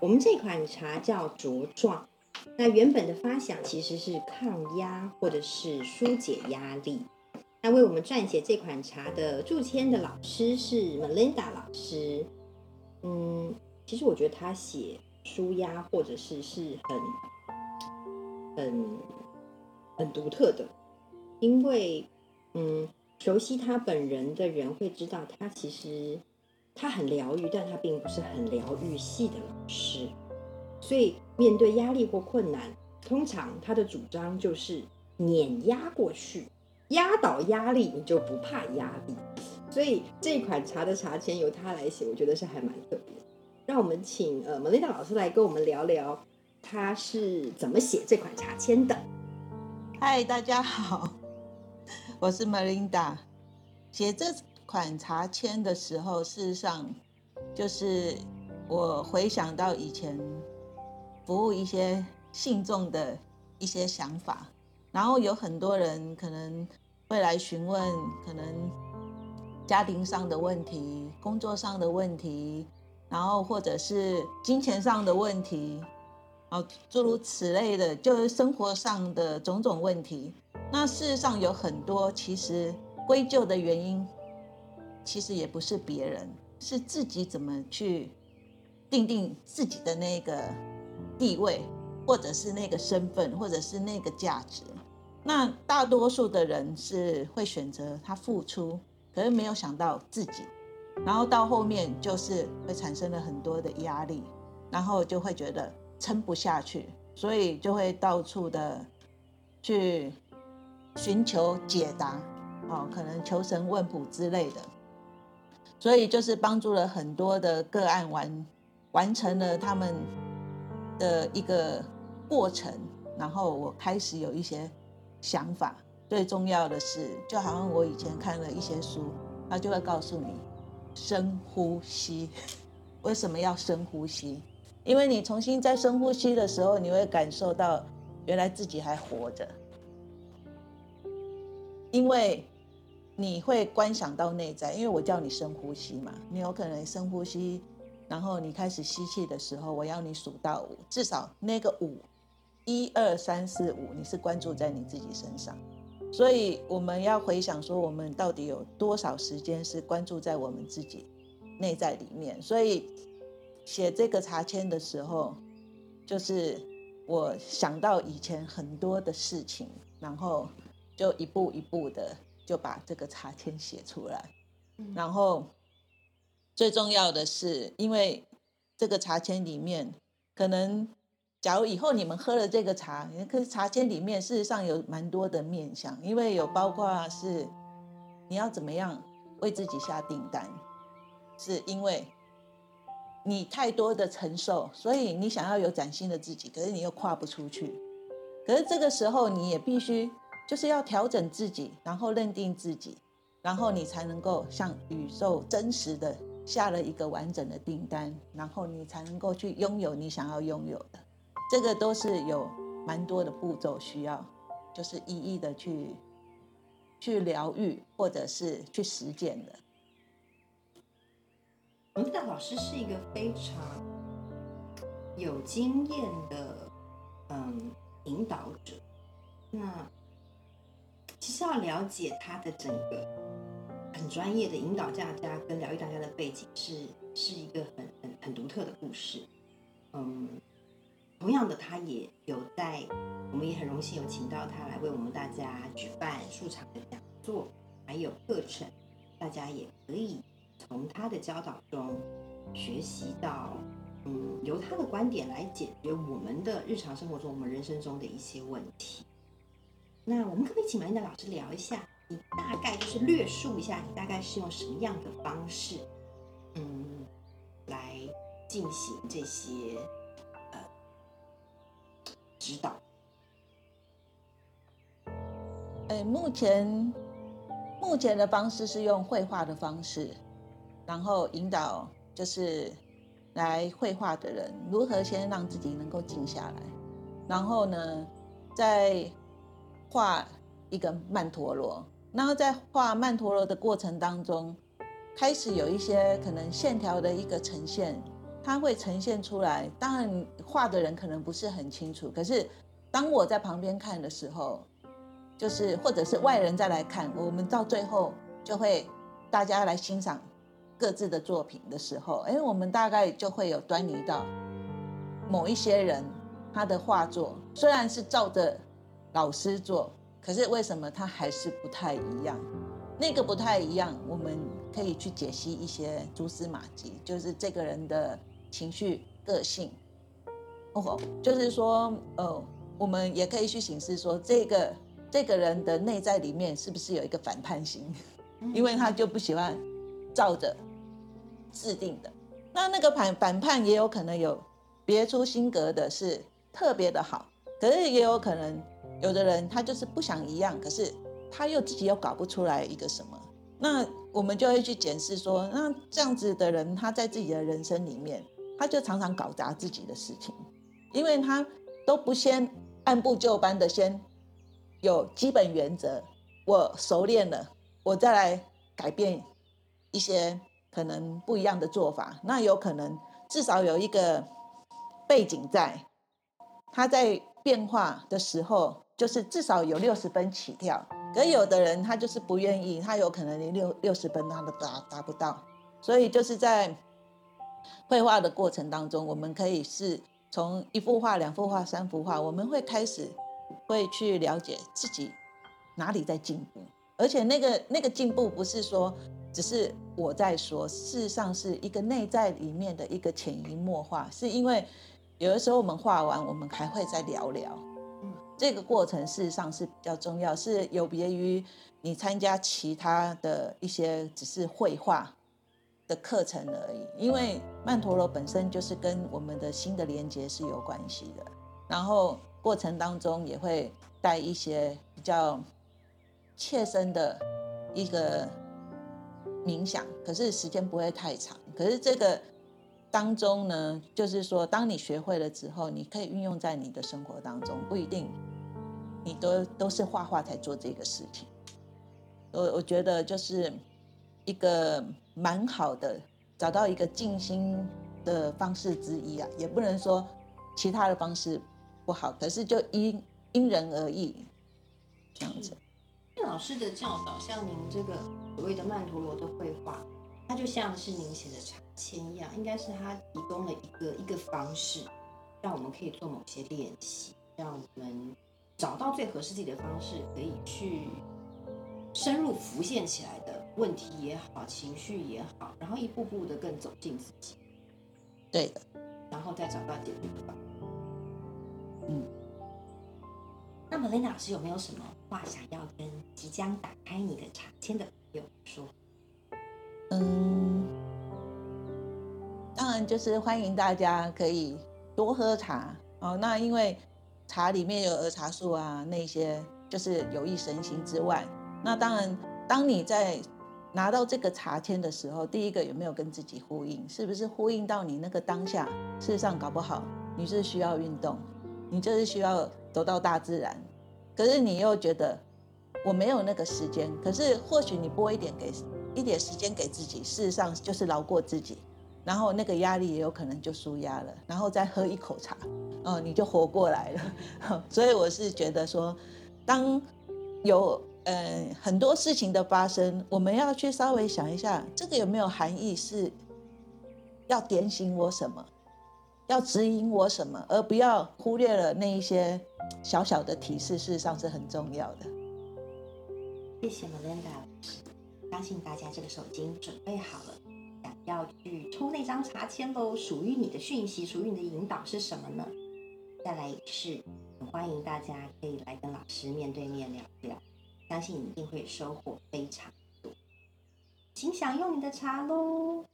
我们这款茶叫茁壮，那原本的发想其实是抗压或者是纾解压力。那为我们撰写这款茶的注签的老师是 Melinda 老师。嗯，其实我觉得他写纾压或者是是很很很独特的，因为嗯，熟悉他本人的人会知道，他其实他很疗愈，但他并不是很疗愈系的老师。所以面对压力或困难，通常他的主张就是碾压过去。压倒压力，你就不怕压力。所以这款茶的茶签由他来写，我觉得是还蛮特别。让我们请呃 Melinda 老师来跟我们聊聊，他是怎么写这款茶签的。嗨，大家好，我是 Melinda。写这款查签的时候，事实上就是我回想到以前服务一些信众的一些想法。然后有很多人可能会来询问，可能家庭上的问题、工作上的问题，然后或者是金钱上的问题，啊，诸如此类的，就是生活上的种种问题。那事实上有很多，其实归咎的原因，其实也不是别人，是自己怎么去定定自己的那个地位，或者是那个身份，或者是那个价值。那大多数的人是会选择他付出，可是没有想到自己，然后到后面就是会产生了很多的压力，然后就会觉得撑不下去，所以就会到处的去寻求解答，哦，可能求神问卜之类的，所以就是帮助了很多的个案完完成了他们的一个过程，然后我开始有一些。想法最重要的是，就好像我以前看了一些书，他就会告诉你深呼吸。为什么要深呼吸？因为你重新再深呼吸的时候，你会感受到原来自己还活着。因为你会观想到内在，因为我叫你深呼吸嘛，你有可能深呼吸，然后你开始吸气的时候，我要你数到五，至少那个五。一二三四五，你是关注在你自己身上，所以我们要回想说，我们到底有多少时间是关注在我们自己内在里面。所以写这个茶签的时候，就是我想到以前很多的事情，然后就一步一步的就把这个茶签写出来。然后最重要的是，因为这个茶签里面可能。假如以后你们喝了这个茶，可是茶签里面事实上有蛮多的面向，因为有包括是你要怎么样为自己下订单，是因为你太多的承受，所以你想要有崭新的自己，可是你又跨不出去。可是这个时候你也必须就是要调整自己，然后认定自己，然后你才能够向宇宙真实的下了一个完整的订单，然后你才能够去拥有你想要拥有的。这个都是有蛮多的步骤需要，就是一一的去去疗愈，或者是去实践的。我们的老师是一个非常有经验的嗯引导者。那其实要了解他的整个很专业的引导大家跟疗愈大家的背景，是是一个很很很独特的故事。嗯。同样的，他也有在，我们也很荣幸有请到他来为我们大家举办数场的讲座，还有课程，大家也可以从他的教导中学习到，嗯，由他的观点来解决我们的日常生活中、我们人生中的一些问题。那我们可不可以请马英的老师聊一下，你大概就是略述一下，你大概是用什么样的方式，嗯，来进行这些呃？指导。哎，目前目前的方式是用绘画的方式，然后引导就是来绘画的人如何先让自己能够静下来，然后呢，在画一个曼陀罗，然后在画曼陀罗的过程当中，开始有一些可能线条的一个呈现，它会呈现出来。当然，画的人可能不是很清楚，可是当我在旁边看的时候，就是或者是外人再来看，我们到最后就会大家来欣赏各自的作品的时候，哎，我们大概就会有端倪到某一些人他的画作虽然是照着老师做，可是为什么他还是不太一样？那个不太一样，我们可以去解析一些蛛丝马迹，就是这个人的情绪、个性。哦，就是说，呃，我们也可以去形式说，这个这个人的内在里面是不是有一个反叛心？因为他就不喜欢照着制定的。那那个反反叛也有可能有别出心格的，是特别的好，可是也有可能有的人他就是不想一样，可是。他又自己又搞不出来一个什么，那我们就会去检视说，那这样子的人，他在自己的人生里面，他就常常搞砸自己的事情，因为他都不先按部就班的先有基本原则，我熟练了，我再来改变一些可能不一样的做法，那有可能至少有一个背景在，他在变化的时候，就是至少有六十分起跳。可有的人他就是不愿意，他有可能连六六十分他都达达不到，所以就是在绘画的过程当中，我们可以是从一幅画、两幅画、三幅画，我们会开始会去了解自己哪里在进步，而且那个那个进步不是说只是我在说，事实上是一个内在里面的一个潜移默化，是因为有的时候我们画完，我们还会再聊聊。这个过程事实上是比较重要，是有别于你参加其他的一些只是绘画的课程而已。因为曼陀罗本身就是跟我们的心的连接是有关系的，然后过程当中也会带一些比较切身的一个冥想，可是时间不会太长。可是这个当中呢，就是说当你学会了之后，你可以运用在你的生活当中，不一定。你都都是画画才做这个事情，我我觉得就是一个蛮好的，找到一个静心的方式之一啊，也不能说其他的方式不好，可是就因因人而异这样子。老师的教导，像您这个所谓的曼陀罗的绘画，它就像是您写的茶签一样，应该是它提供了一个一个方式，让我们可以做某些练习，让我们。找到最合适自己的方式，可以去深入浮现起来的问题也好，情绪也好，然后一步步的更走进自己。对的，然后再找到解决方法。嗯，那么琳达老师有没有什么话想要跟即将打开你的茶签的朋友说？嗯，当然就是欢迎大家可以多喝茶哦。那因为。茶里面有儿茶素啊，那些就是有益身心之外，那当然，当你在拿到这个茶签的时候，第一个有没有跟自己呼应？是不是呼应到你那个当下？事实上，搞不好你是需要运动，你就是需要走到大自然，可是你又觉得我没有那个时间。可是或许你拨一点给一点时间给自己，事实上就是饶过自己。然后那个压力也有可能就舒压了，然后再喝一口茶，哦，你就活过来了。所以我是觉得说，当有呃很多事情的发生，我们要去稍微想一下，这个有没有含义，是要点醒我什么，要指引我什么，而不要忽略了那一些小小的提示，事实上是很重要的。谢谢我两个，相信大家这个时候已经准备好了。想要去抽那张茶签喽！属于你的讯息，属于你的引导是什么呢？再来是，很欢迎大家可以来跟老师面对面聊聊，相信你一定会收获非常多。请享用你的茶喽！